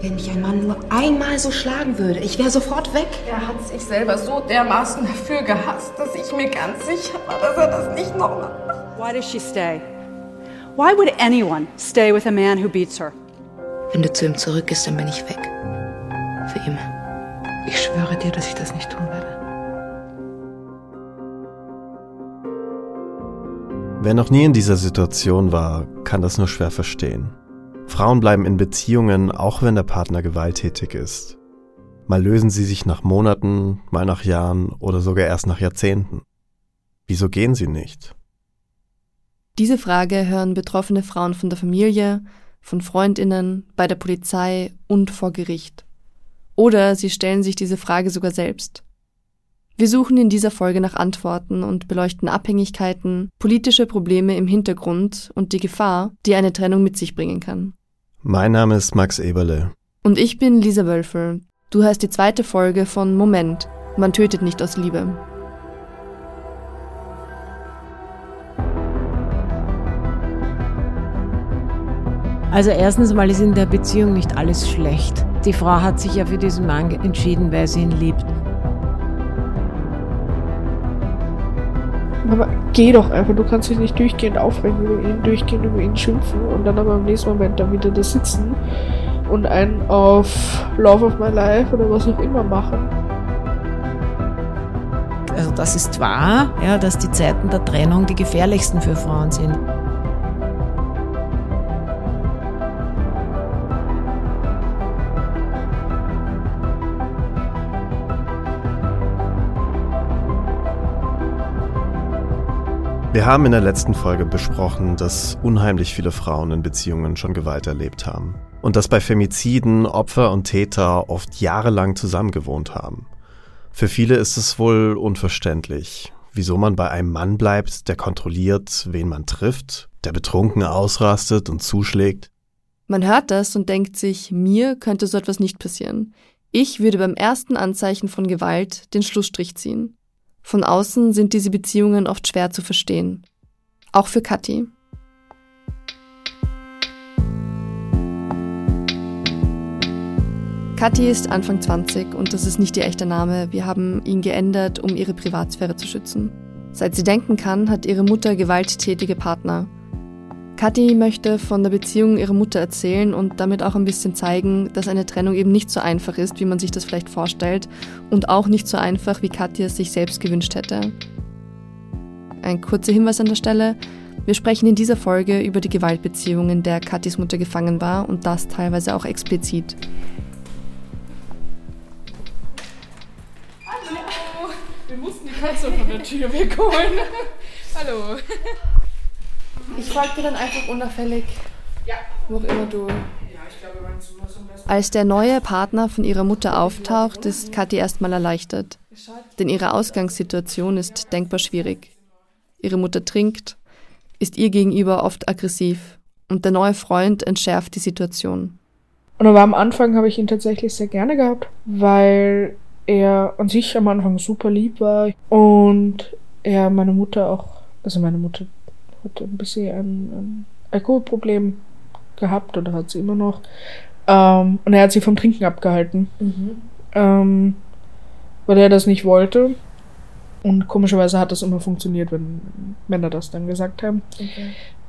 Wenn mich ein Mann nur einmal so schlagen würde, ich wäre sofort weg. Er hat sich selber so dermaßen dafür gehasst, dass ich mir ganz sicher war, dass er das nicht nochmal macht. Why does she stay? Why would anyone stay with a man who beats her? Wenn du zu ihm zurückgehst, dann bin ich weg. Für immer. Ich schwöre dir, dass ich das nicht tun werde. Wer noch nie in dieser Situation war, kann das nur schwer verstehen. Frauen bleiben in Beziehungen, auch wenn der Partner gewalttätig ist. Mal lösen sie sich nach Monaten, mal nach Jahren oder sogar erst nach Jahrzehnten. Wieso gehen sie nicht? Diese Frage hören betroffene Frauen von der Familie, von Freundinnen, bei der Polizei und vor Gericht. Oder sie stellen sich diese Frage sogar selbst. Wir suchen in dieser Folge nach Antworten und beleuchten Abhängigkeiten, politische Probleme im Hintergrund und die Gefahr, die eine Trennung mit sich bringen kann. Mein Name ist Max Eberle. Und ich bin Lisa Wölfel. Du hörst die zweite Folge von Moment. Man tötet nicht aus Liebe. Also erstens mal ist in der Beziehung nicht alles schlecht. Die Frau hat sich ja für diesen Mann entschieden, weil sie ihn liebt. Aber geh doch einfach, du kannst dich nicht durchgehend aufregen über ihn, durchgehend über ihn schimpfen und dann aber im nächsten Moment dann wieder da sitzen und einen auf Love of My Life oder was auch immer machen. Also das ist wahr, ja, dass die Zeiten der Trennung die gefährlichsten für Frauen sind. Wir haben in der letzten Folge besprochen, dass unheimlich viele Frauen in Beziehungen schon Gewalt erlebt haben. Und dass bei Femiziden Opfer und Täter oft jahrelang zusammengewohnt haben. Für viele ist es wohl unverständlich, wieso man bei einem Mann bleibt, der kontrolliert, wen man trifft, der betrunken ausrastet und zuschlägt. Man hört das und denkt sich, mir könnte so etwas nicht passieren. Ich würde beim ersten Anzeichen von Gewalt den Schlussstrich ziehen. Von außen sind diese Beziehungen oft schwer zu verstehen. Auch für Kathi. Kathi ist Anfang 20 und das ist nicht ihr echter Name. Wir haben ihn geändert, um ihre Privatsphäre zu schützen. Seit sie denken kann, hat ihre Mutter gewalttätige Partner. Kathi möchte von der Beziehung ihrer Mutter erzählen und damit auch ein bisschen zeigen, dass eine Trennung eben nicht so einfach ist, wie man sich das vielleicht vorstellt und auch nicht so einfach, wie Kathi es sich selbst gewünscht hätte. Ein kurzer Hinweis an der Stelle. Wir sprechen in dieser Folge über die Gewaltbeziehung, in der Kathis Mutter gefangen war und das teilweise auch explizit. Hallo! Wir mussten die Katze von der Tür wegholen. Hallo. Ich fragte dann einfach unauffällig, Ja. wo auch immer du. Ja, ich glaube, mein Zimmer ist am besten. Als der neue Partner von ihrer Mutter auftaucht, ist Kathi erstmal erleichtert. Denn ihre Ausgangssituation ist denkbar schwierig. Ihre Mutter trinkt, ist ihr gegenüber oft aggressiv und der neue Freund entschärft die Situation. Und aber am Anfang habe ich ihn tatsächlich sehr gerne gehabt, weil er an sich am Anfang super lieb war und er meine Mutter auch, also meine Mutter hat ein bisschen ein, ein Alkoholproblem gehabt oder hat sie immer noch. Ähm, und er hat sie vom Trinken abgehalten, ähm, weil er das nicht wollte. Und komischerweise hat das immer funktioniert, wenn Männer das dann gesagt haben.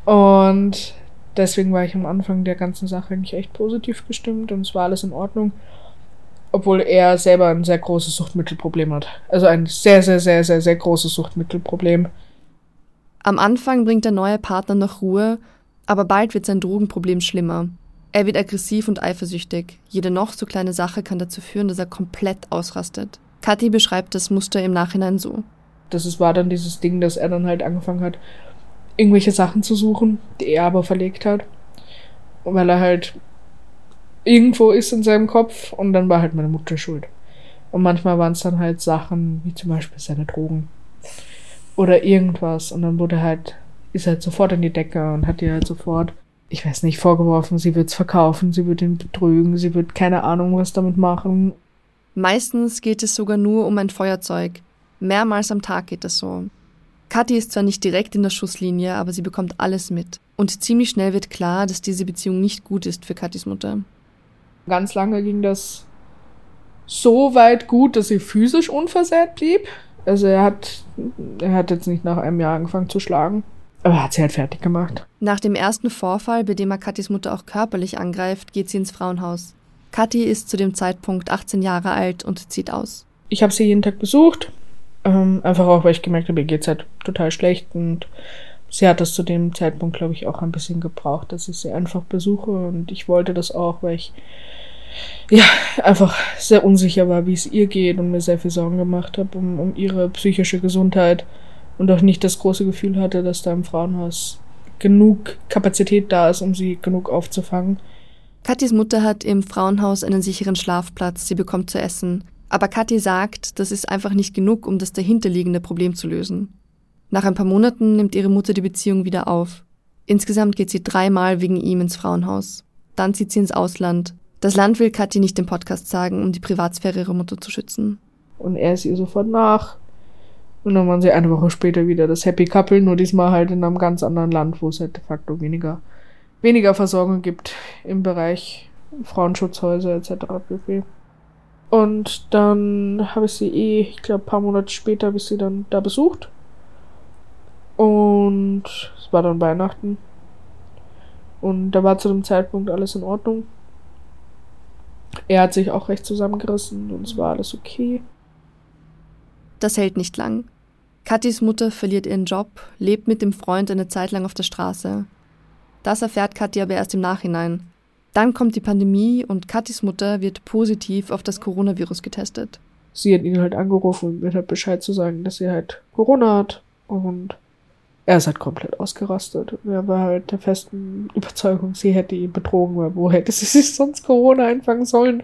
Und deswegen war ich am Anfang der ganzen Sache eigentlich echt positiv gestimmt und es war alles in Ordnung. Obwohl er selber ein sehr großes Suchtmittelproblem hat. Also ein sehr, sehr, sehr, sehr, sehr großes Suchtmittelproblem. Am Anfang bringt der neue Partner noch Ruhe, aber bald wird sein Drogenproblem schlimmer. Er wird aggressiv und eifersüchtig. Jede noch so kleine Sache kann dazu führen, dass er komplett ausrastet. Kathi beschreibt das Muster im Nachhinein so. Das war dann dieses Ding, dass er dann halt angefangen hat, irgendwelche Sachen zu suchen, die er aber verlegt hat. Weil er halt irgendwo ist in seinem Kopf und dann war halt meine Mutter schuld. Und manchmal waren es dann halt Sachen, wie zum Beispiel seine Drogen. Oder irgendwas. Und dann wurde halt, ist er halt sofort in die Decke und hat ihr halt sofort, ich weiß nicht, vorgeworfen, sie wird's verkaufen, sie wird ihn betrügen, sie wird keine Ahnung was damit machen. Meistens geht es sogar nur um ein Feuerzeug. Mehrmals am Tag geht es so. Kathi ist zwar nicht direkt in der Schusslinie, aber sie bekommt alles mit. Und ziemlich schnell wird klar, dass diese Beziehung nicht gut ist für Kathis Mutter. Ganz lange ging das so weit gut, dass sie physisch unversehrt blieb. Also er hat, er hat jetzt nicht nach einem Jahr angefangen zu schlagen. Aber er hat sie halt fertig gemacht. Nach dem ersten Vorfall, bei dem er Katis Mutter auch körperlich angreift, geht sie ins Frauenhaus. Kathi ist zu dem Zeitpunkt 18 Jahre alt und zieht aus. Ich habe sie jeden Tag besucht. Ähm, einfach auch, weil ich gemerkt habe, ihr geht's halt total schlecht und sie hat das zu dem Zeitpunkt, glaube ich, auch ein bisschen gebraucht, dass ich sie einfach besuche und ich wollte das auch, weil ich ja einfach sehr unsicher war, wie es ihr geht und mir sehr viel Sorgen gemacht habe um, um ihre psychische Gesundheit und auch nicht das große Gefühl hatte, dass da im Frauenhaus genug Kapazität da ist, um sie genug aufzufangen. Kathis Mutter hat im Frauenhaus einen sicheren Schlafplatz, sie bekommt zu essen. Aber Kathi sagt, das ist einfach nicht genug, um das dahinterliegende Problem zu lösen. Nach ein paar Monaten nimmt ihre Mutter die Beziehung wieder auf. Insgesamt geht sie dreimal wegen ihm ins Frauenhaus. Dann zieht sie ins Ausland. Das Land will Kathi nicht im Podcast sagen, um die Privatsphäre ihrer Mutter zu schützen. Und er ist ihr sofort nach. Und dann waren sie eine Woche später wieder das Happy Couple, nur diesmal halt in einem ganz anderen Land, wo es halt de facto weniger, weniger Versorgung gibt im Bereich Frauenschutzhäuser etc. pp. Und dann habe ich sie eh, ich glaube, ein paar Monate später habe ich sie dann da besucht. Und es war dann Weihnachten. Und da war zu dem Zeitpunkt alles in Ordnung. Er hat sich auch recht zusammengerissen und es war alles okay. Das hält nicht lang. Kathis Mutter verliert ihren Job, lebt mit dem Freund eine Zeit lang auf der Straße. Das erfährt Kathi aber erst im Nachhinein. Dann kommt die Pandemie und Kathis Mutter wird positiv auf das Coronavirus getestet. Sie hat ihn halt angerufen und mir halt Bescheid zu sagen, dass sie halt Corona hat. Und er ist halt komplett ausgerastet. Er war halt der festen Überzeugung, sie hätte ihn betrogen, weil wo hätte sie sich sonst Corona einfangen sollen?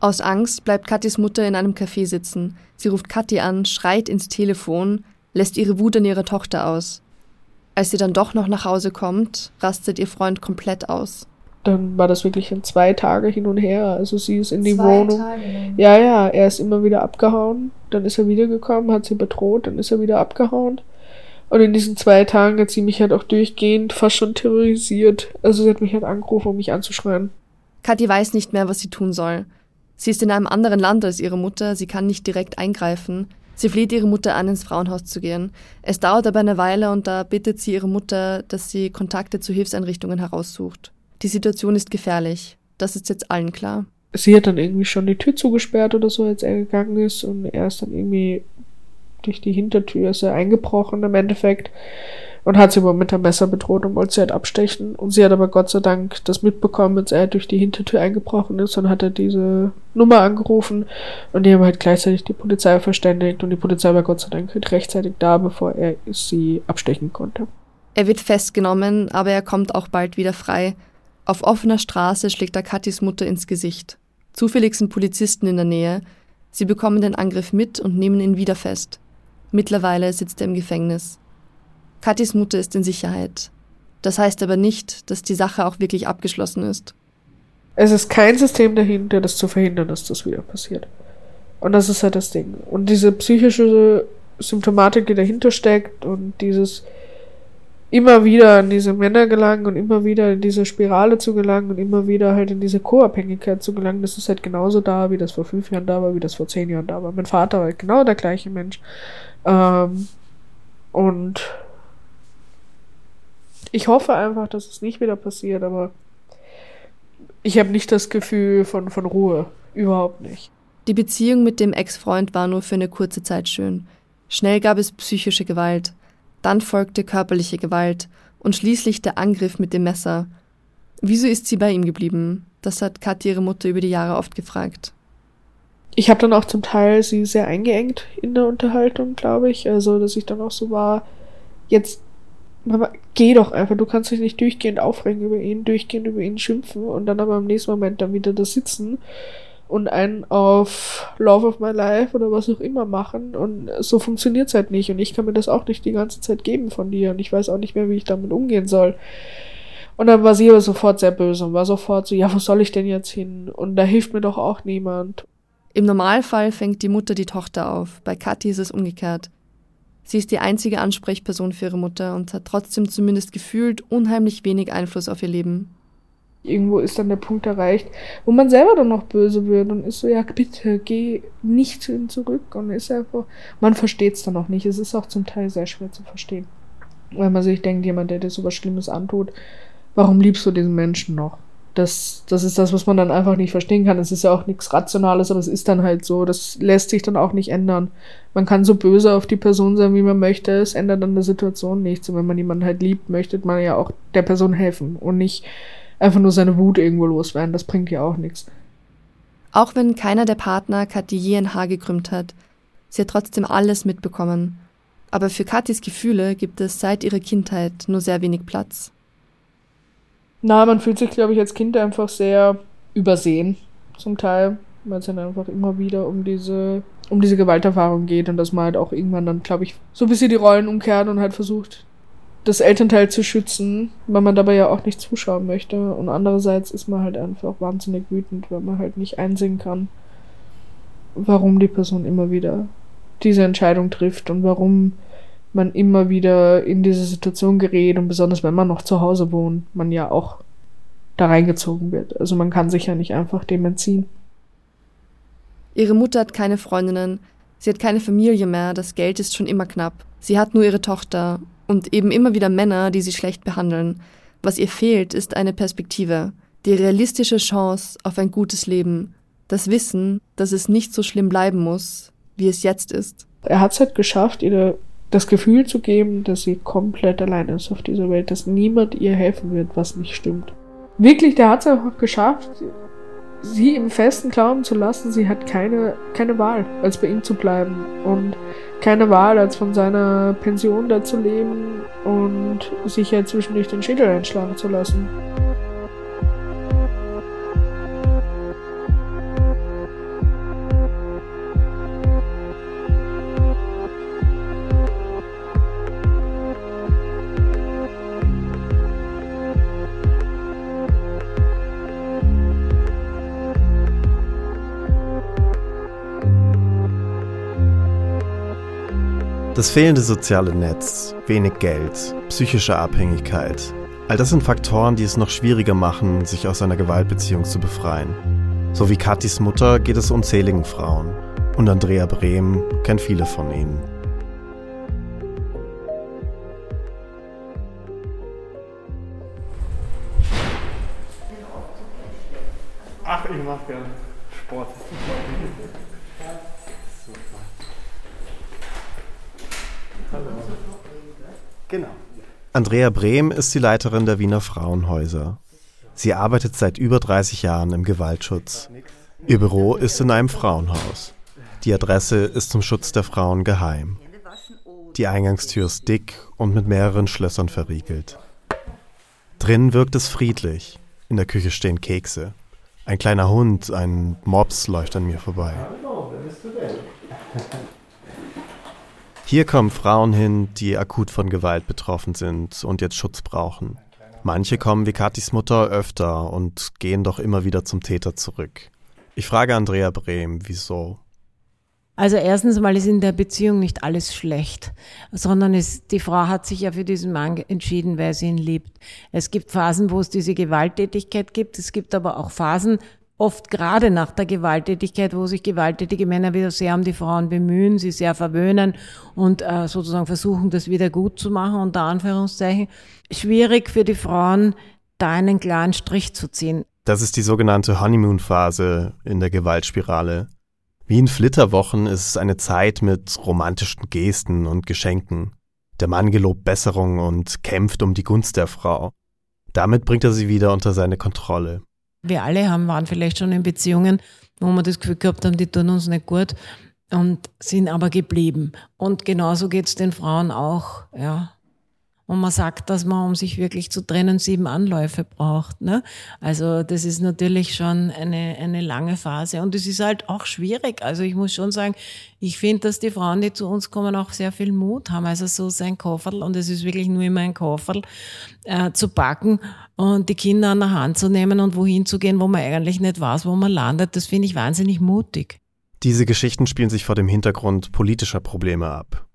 Aus Angst bleibt Kathis Mutter in einem Café sitzen. Sie ruft Kathi an, schreit ins Telefon, lässt ihre Wut an ihrer Tochter aus. Als sie dann doch noch nach Hause kommt, rastet ihr Freund komplett aus. Dann war das wirklich in zwei Tage hin und her. Also sie ist in die Zwei Wohnung. Tage. Ja, ja, er ist immer wieder abgehauen. Dann ist er wiedergekommen, hat sie bedroht, dann ist er wieder abgehauen. Und in diesen zwei Tagen hat sie mich halt auch durchgehend fast schon terrorisiert. Also sie hat mich halt angerufen, um mich anzuschreien. Kathi weiß nicht mehr, was sie tun soll. Sie ist in einem anderen Land als ihre Mutter, sie kann nicht direkt eingreifen. Sie fleht ihre Mutter an, ins Frauenhaus zu gehen. Es dauert aber eine Weile und da bittet sie ihre Mutter, dass sie Kontakte zu Hilfseinrichtungen heraussucht. Die Situation ist gefährlich. Das ist jetzt allen klar. Sie hat dann irgendwie schon die Tür zugesperrt oder so, als er gegangen ist. Und er ist dann irgendwie durch die Hintertür ist er eingebrochen im Endeffekt. Und hat sie aber mit einem Messer bedroht und wollte sie halt abstechen. Und sie hat aber Gott sei Dank das mitbekommen, als er durch die Hintertür eingebrochen ist. Dann hat er diese Nummer angerufen und die haben halt gleichzeitig die Polizei verständigt. Und die Polizei war Gott sei Dank halt rechtzeitig da, bevor er sie abstechen konnte. Er wird festgenommen, aber er kommt auch bald wieder frei. Auf offener Straße schlägt er Kathis Mutter ins Gesicht. Zufällig sind Polizisten in der Nähe. Sie bekommen den Angriff mit und nehmen ihn wieder fest. Mittlerweile sitzt er im Gefängnis. Kathis Mutter ist in Sicherheit. Das heißt aber nicht, dass die Sache auch wirklich abgeschlossen ist. Es ist kein System dahinter, das zu verhindern, dass das wieder passiert. Und das ist halt das Ding. Und diese psychische Symptomatik, die dahinter steckt und dieses immer wieder an diese Männer gelangen und immer wieder in diese Spirale zu gelangen und immer wieder halt in diese Co-Abhängigkeit zu gelangen, das ist halt genauso da, wie das vor fünf Jahren da war, wie das vor zehn Jahren da war. Mein Vater war halt genau der gleiche Mensch. Ähm, und ich hoffe einfach, dass es nicht wieder passiert, aber ich habe nicht das Gefühl von, von Ruhe. Überhaupt nicht. Die Beziehung mit dem Ex-Freund war nur für eine kurze Zeit schön. Schnell gab es psychische Gewalt, dann folgte körperliche Gewalt und schließlich der Angriff mit dem Messer. Wieso ist sie bei ihm geblieben? Das hat Kathi ihre Mutter über die Jahre oft gefragt. Ich habe dann auch zum Teil sie sehr eingeengt in der Unterhaltung, glaube ich. Also, dass ich dann auch so war, jetzt Mama, geh doch einfach, du kannst dich nicht durchgehend aufregen über ihn, durchgehend über ihn schimpfen und dann aber im nächsten Moment dann wieder da sitzen und einen auf Love of My Life oder was auch immer machen und so funktioniert's halt nicht und ich kann mir das auch nicht die ganze Zeit geben von dir und ich weiß auch nicht mehr, wie ich damit umgehen soll. Und dann war sie aber sofort sehr böse und war sofort so, ja, wo soll ich denn jetzt hin? Und da hilft mir doch auch niemand. Im Normalfall fängt die Mutter die Tochter auf. Bei Kathi ist es umgekehrt. Sie ist die einzige Ansprechperson für ihre Mutter und hat trotzdem zumindest gefühlt unheimlich wenig Einfluss auf ihr Leben. Irgendwo ist dann der Punkt erreicht, wo man selber dann noch böse wird und ist so, ja, bitte, geh nicht zu ihm zurück. Und ist einfach, man versteht es dann auch nicht. Es ist auch zum Teil sehr schwer zu verstehen. Weil man sich denkt, jemand, der dir so was Schlimmes antut, warum liebst du diesen Menschen noch? Das, das ist das, was man dann einfach nicht verstehen kann. Es ist ja auch nichts Rationales, aber es ist dann halt so. Das lässt sich dann auch nicht ändern. Man kann so böse auf die Person sein, wie man möchte. Es ändert an der Situation nichts. Und wenn man jemanden halt liebt, möchte man ja auch der Person helfen und nicht einfach nur seine Wut irgendwo loswerden. Das bringt ja auch nichts. Auch wenn keiner der Partner Kathi je ein Haar gekrümmt hat, sie hat trotzdem alles mitbekommen. Aber für Kathis Gefühle gibt es seit ihrer Kindheit nur sehr wenig Platz. Na, man fühlt sich, glaube ich, als Kind einfach sehr übersehen, zum Teil, weil es dann einfach immer wieder um diese, um diese Gewalterfahrung geht und dass man halt auch irgendwann dann, glaube ich, so ein bisschen die Rollen umkehrt und halt versucht, das Elternteil zu schützen, weil man dabei ja auch nicht zuschauen möchte. Und andererseits ist man halt einfach wahnsinnig wütend, weil man halt nicht einsehen kann, warum die Person immer wieder diese Entscheidung trifft und warum man immer wieder in diese Situation gerät und besonders wenn man noch zu Hause wohnt, man ja auch da reingezogen wird. Also man kann sich ja nicht einfach dem entziehen. Ihre Mutter hat keine Freundinnen, sie hat keine Familie mehr, das Geld ist schon immer knapp. Sie hat nur ihre Tochter und eben immer wieder Männer, die sie schlecht behandeln. Was ihr fehlt, ist eine Perspektive, die realistische Chance auf ein gutes Leben, das Wissen, dass es nicht so schlimm bleiben muss, wie es jetzt ist. Er hat es halt geschafft, ihr das Gefühl zu geben, dass sie komplett allein ist auf dieser Welt, dass niemand ihr helfen wird, was nicht stimmt. Wirklich, der hat es einfach geschafft, sie im festen Glauben zu lassen, sie hat keine, keine Wahl, als bei ihm zu bleiben und keine Wahl, als von seiner Pension da zu leben und sich ja zwischendurch den Schädel einschlagen zu lassen. Das fehlende soziale Netz, wenig Geld, psychische Abhängigkeit, all das sind Faktoren, die es noch schwieriger machen, sich aus einer Gewaltbeziehung zu befreien. So wie Katis Mutter geht es unzähligen Frauen und Andrea Brehm kennt viele von ihnen. Ach, ich mache gerne Sport. Genau. Andrea Brehm ist die Leiterin der Wiener Frauenhäuser. Sie arbeitet seit über 30 Jahren im Gewaltschutz. Ihr Büro ist in einem Frauenhaus. Die Adresse ist zum Schutz der Frauen geheim. Die Eingangstür ist dick und mit mehreren Schlössern verriegelt. Drin wirkt es friedlich. In der Küche stehen Kekse. Ein kleiner Hund, ein Mops läuft an mir vorbei. Hallo, wer bist du denn? Hier kommen Frauen hin, die akut von Gewalt betroffen sind und jetzt Schutz brauchen. Manche kommen wie Katis Mutter öfter und gehen doch immer wieder zum Täter zurück. Ich frage Andrea Brehm, wieso? Also erstens mal ist in der Beziehung nicht alles schlecht, sondern es, die Frau hat sich ja für diesen Mann entschieden, weil sie ihn liebt. Es gibt Phasen, wo es diese Gewalttätigkeit gibt. Es gibt aber auch Phasen, oft gerade nach der Gewalttätigkeit, wo sich gewalttätige Männer wieder sehr um die Frauen bemühen, sie sehr verwöhnen und äh, sozusagen versuchen, das wieder gut zu machen, unter Anführungszeichen. Schwierig für die Frauen, da einen klaren Strich zu ziehen. Das ist die sogenannte Honeymoon-Phase in der Gewaltspirale. Wie in Flitterwochen ist es eine Zeit mit romantischen Gesten und Geschenken. Der Mann gelobt Besserung und kämpft um die Gunst der Frau. Damit bringt er sie wieder unter seine Kontrolle. Wir alle haben, waren vielleicht schon in Beziehungen, wo wir das Gefühl gehabt haben, die tun uns nicht gut und sind aber geblieben. Und genauso geht es den Frauen auch, ja. Und man sagt, dass man, um sich wirklich zu trennen, sieben Anläufe braucht. Ne? Also das ist natürlich schon eine, eine lange Phase. Und es ist halt auch schwierig. Also ich muss schon sagen, ich finde, dass die Frauen, die zu uns kommen, auch sehr viel Mut haben. Also so sein Kofferl, und es ist wirklich nur immer ein Kofferl, äh, zu packen und die Kinder an der Hand zu nehmen und wohin zu gehen, wo man eigentlich nicht weiß, wo man landet. Das finde ich wahnsinnig mutig. Diese Geschichten spielen sich vor dem Hintergrund politischer Probleme ab.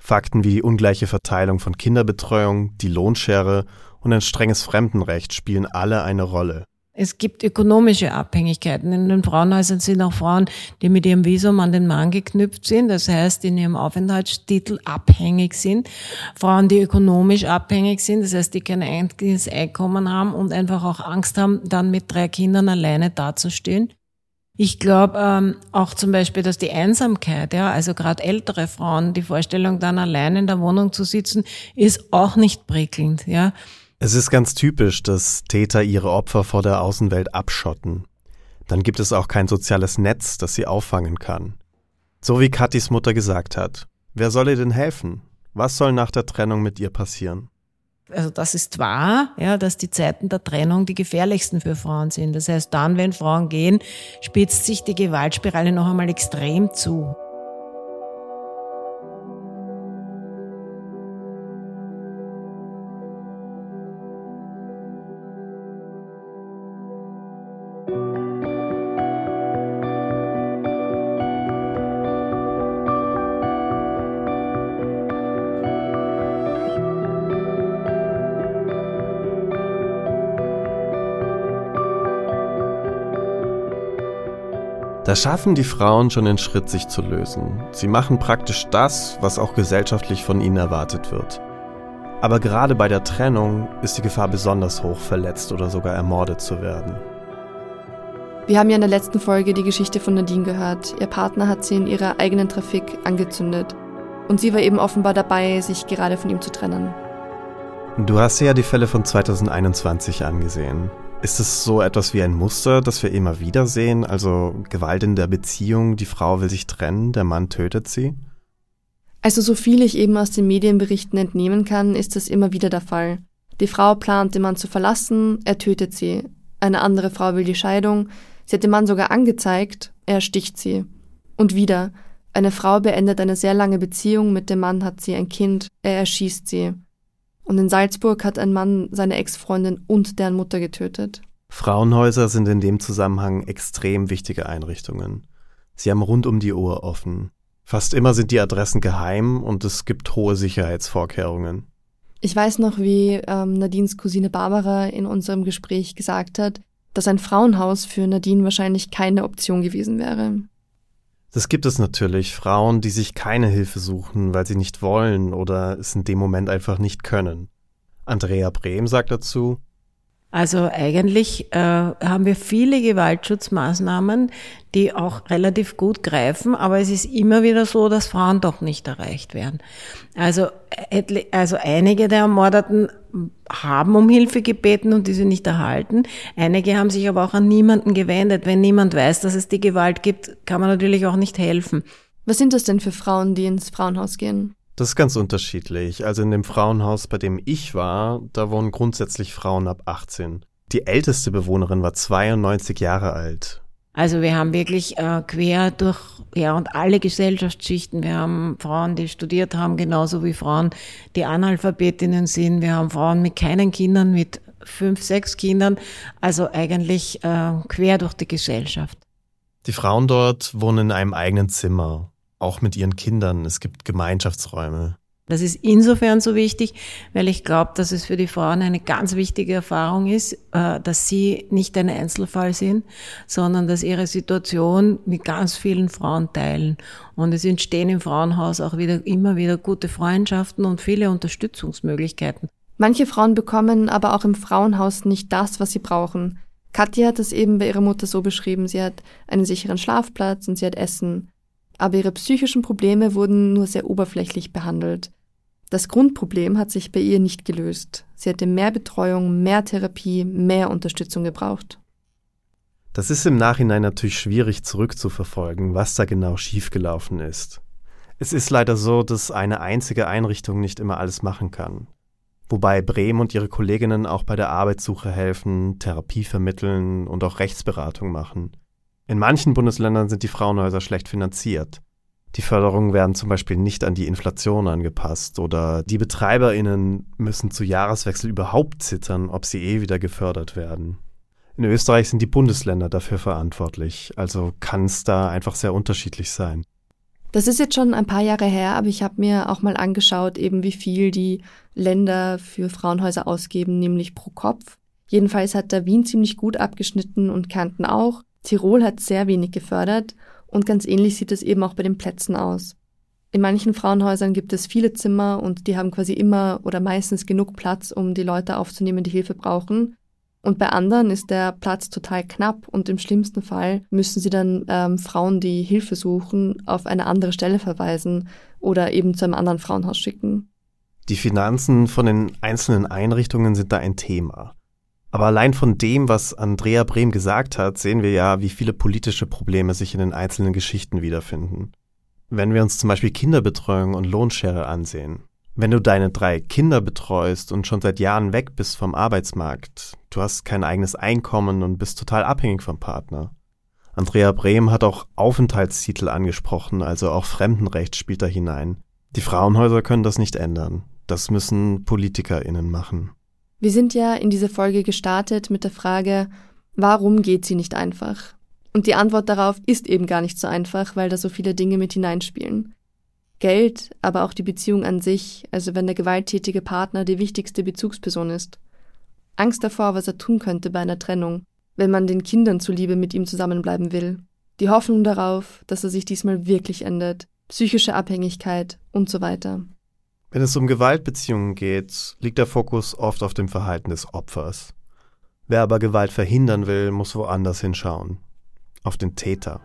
Fakten wie die ungleiche Verteilung von Kinderbetreuung, die Lohnschere und ein strenges Fremdenrecht spielen alle eine Rolle. Es gibt ökonomische Abhängigkeiten. In den Frauenhäusern sind auch Frauen, die mit ihrem Visum an den Mann geknüpft sind, das heißt in ihrem Aufenthaltstitel abhängig sind. Frauen, die ökonomisch abhängig sind, das heißt, die kein eigenes Einkommen haben und einfach auch Angst haben, dann mit drei Kindern alleine dazustehen. Ich glaube ähm, auch zum Beispiel, dass die Einsamkeit, ja, also gerade ältere Frauen, die Vorstellung, dann allein in der Wohnung zu sitzen, ist auch nicht prickelnd, ja. Es ist ganz typisch, dass Täter ihre Opfer vor der Außenwelt abschotten. Dann gibt es auch kein soziales Netz, das sie auffangen kann. So wie Katis Mutter gesagt hat. Wer soll ihr denn helfen? Was soll nach der Trennung mit ihr passieren? Also das ist wahr, ja, dass die Zeiten der Trennung die gefährlichsten für Frauen sind. Das heißt, dann, wenn Frauen gehen, spitzt sich die Gewaltspirale noch einmal extrem zu. Da schaffen die Frauen schon den Schritt, sich zu lösen. Sie machen praktisch das, was auch gesellschaftlich von ihnen erwartet wird. Aber gerade bei der Trennung ist die Gefahr besonders hoch, verletzt oder sogar ermordet zu werden. Wir haben ja in der letzten Folge die Geschichte von Nadine gehört. Ihr Partner hat sie in ihrer eigenen Trafik angezündet. Und sie war eben offenbar dabei, sich gerade von ihm zu trennen. Du hast ja die Fälle von 2021 angesehen. Ist es so etwas wie ein Muster, das wir immer wieder sehen? Also Gewalt in der Beziehung, die Frau will sich trennen, der Mann tötet sie? Also so viel ich eben aus den Medienberichten entnehmen kann, ist das immer wieder der Fall. Die Frau plant, den Mann zu verlassen, er tötet sie. Eine andere Frau will die Scheidung, sie hat den Mann sogar angezeigt, er sticht sie. Und wieder, eine Frau beendet eine sehr lange Beziehung, mit dem Mann hat sie ein Kind, er erschießt sie. Und in Salzburg hat ein Mann seine Ex-Freundin und deren Mutter getötet. Frauenhäuser sind in dem Zusammenhang extrem wichtige Einrichtungen. Sie haben rund um die Uhr offen. Fast immer sind die Adressen geheim und es gibt hohe Sicherheitsvorkehrungen. Ich weiß noch, wie ähm, Nadines Cousine Barbara in unserem Gespräch gesagt hat, dass ein Frauenhaus für Nadine wahrscheinlich keine Option gewesen wäre. Das gibt es natürlich, Frauen, die sich keine Hilfe suchen, weil sie nicht wollen oder es in dem Moment einfach nicht können. Andrea Brehm sagt dazu, also eigentlich äh, haben wir viele Gewaltschutzmaßnahmen, die auch relativ gut greifen, aber es ist immer wieder so, dass Frauen doch nicht erreicht werden. Also, also einige der Ermordeten haben um Hilfe gebeten und diese nicht erhalten. Einige haben sich aber auch an niemanden gewendet. Wenn niemand weiß, dass es die Gewalt gibt, kann man natürlich auch nicht helfen. Was sind das denn für Frauen, die ins Frauenhaus gehen? Das ist ganz unterschiedlich. Also in dem Frauenhaus, bei dem ich war, da wohnen grundsätzlich Frauen ab 18. Die älteste Bewohnerin war 92 Jahre alt. Also wir haben wirklich äh, quer durch ja und alle Gesellschaftsschichten. Wir haben Frauen, die studiert haben, genauso wie Frauen, die Analphabetinnen sind. Wir haben Frauen mit keinen Kindern, mit fünf, sechs Kindern. Also eigentlich äh, quer durch die Gesellschaft. Die Frauen dort wohnen in einem eigenen Zimmer auch mit ihren Kindern. Es gibt Gemeinschaftsräume. Das ist insofern so wichtig, weil ich glaube, dass es für die Frauen eine ganz wichtige Erfahrung ist, äh, dass sie nicht ein Einzelfall sind, sondern dass ihre Situation mit ganz vielen Frauen teilen. Und es entstehen im Frauenhaus auch wieder, immer wieder gute Freundschaften und viele Unterstützungsmöglichkeiten. Manche Frauen bekommen aber auch im Frauenhaus nicht das, was sie brauchen. Katja hat es eben bei ihrer Mutter so beschrieben, sie hat einen sicheren Schlafplatz und sie hat Essen aber ihre psychischen Probleme wurden nur sehr oberflächlich behandelt. Das Grundproblem hat sich bei ihr nicht gelöst. Sie hätte mehr Betreuung, mehr Therapie, mehr Unterstützung gebraucht. Das ist im Nachhinein natürlich schwierig zurückzuverfolgen, was da genau schiefgelaufen ist. Es ist leider so, dass eine einzige Einrichtung nicht immer alles machen kann. Wobei Brehm und ihre Kolleginnen auch bei der Arbeitssuche helfen, Therapie vermitteln und auch Rechtsberatung machen. In manchen Bundesländern sind die Frauenhäuser schlecht finanziert. Die Förderungen werden zum Beispiel nicht an die Inflation angepasst oder die BetreiberInnen müssen zu Jahreswechsel überhaupt zittern, ob sie eh wieder gefördert werden. In Österreich sind die Bundesländer dafür verantwortlich, also kann es da einfach sehr unterschiedlich sein. Das ist jetzt schon ein paar Jahre her, aber ich habe mir auch mal angeschaut, eben wie viel die Länder für Frauenhäuser ausgeben, nämlich pro Kopf. Jedenfalls hat da Wien ziemlich gut abgeschnitten und Kärnten auch. Tirol hat sehr wenig gefördert und ganz ähnlich sieht es eben auch bei den Plätzen aus. In manchen Frauenhäusern gibt es viele Zimmer und die haben quasi immer oder meistens genug Platz, um die Leute aufzunehmen, die Hilfe brauchen. Und bei anderen ist der Platz total knapp und im schlimmsten Fall müssen sie dann ähm, Frauen, die Hilfe suchen, auf eine andere Stelle verweisen oder eben zu einem anderen Frauenhaus schicken. Die Finanzen von den einzelnen Einrichtungen sind da ein Thema. Aber allein von dem, was Andrea Brehm gesagt hat, sehen wir ja, wie viele politische Probleme sich in den einzelnen Geschichten wiederfinden. Wenn wir uns zum Beispiel Kinderbetreuung und Lohnschere ansehen. Wenn du deine drei Kinder betreust und schon seit Jahren weg bist vom Arbeitsmarkt, du hast kein eigenes Einkommen und bist total abhängig vom Partner. Andrea Brehm hat auch Aufenthaltstitel angesprochen, also auch Fremdenrecht spielt da hinein. Die Frauenhäuser können das nicht ändern. Das müssen PolitikerInnen machen. Wir sind ja in diese Folge gestartet mit der Frage, warum geht sie nicht einfach? Und die Antwort darauf ist eben gar nicht so einfach, weil da so viele Dinge mit hineinspielen. Geld, aber auch die Beziehung an sich, also wenn der gewalttätige Partner die wichtigste Bezugsperson ist. Angst davor, was er tun könnte bei einer Trennung, wenn man den Kindern zuliebe mit ihm zusammenbleiben will. Die Hoffnung darauf, dass er sich diesmal wirklich ändert, psychische Abhängigkeit und so weiter. Wenn es um Gewaltbeziehungen geht, liegt der Fokus oft auf dem Verhalten des Opfers. Wer aber Gewalt verhindern will, muss woanders hinschauen. Auf den Täter.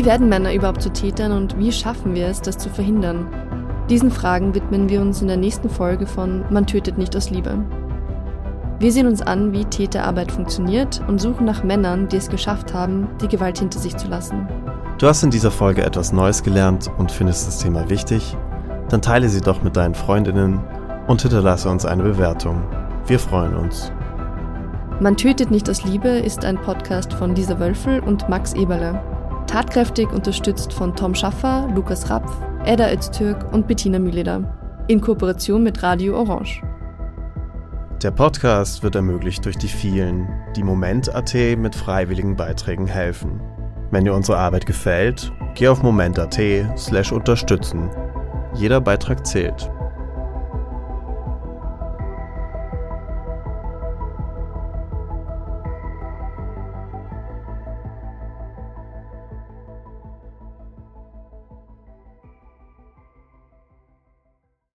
Wie werden Männer überhaupt zu Tätern und wie schaffen wir es, das zu verhindern? Diesen Fragen widmen wir uns in der nächsten Folge von Man tötet nicht aus Liebe. Wir sehen uns an, wie Täterarbeit funktioniert und suchen nach Männern, die es geschafft haben, die Gewalt hinter sich zu lassen. Du hast in dieser Folge etwas Neues gelernt und findest das Thema wichtig? Dann teile sie doch mit deinen Freundinnen und hinterlasse uns eine Bewertung. Wir freuen uns. Man tötet nicht aus Liebe ist ein Podcast von Lisa Wölfel und Max Eberle. Tatkräftig unterstützt von Tom Schaffer, Lukas Rapf, Edda Öztürk und Bettina Mühleder. In Kooperation mit Radio Orange. Der Podcast wird ermöglicht durch die vielen, die Moment.at mit freiwilligen Beiträgen helfen. Wenn dir unsere Arbeit gefällt, geh auf moment.at slash unterstützen. Jeder Beitrag zählt.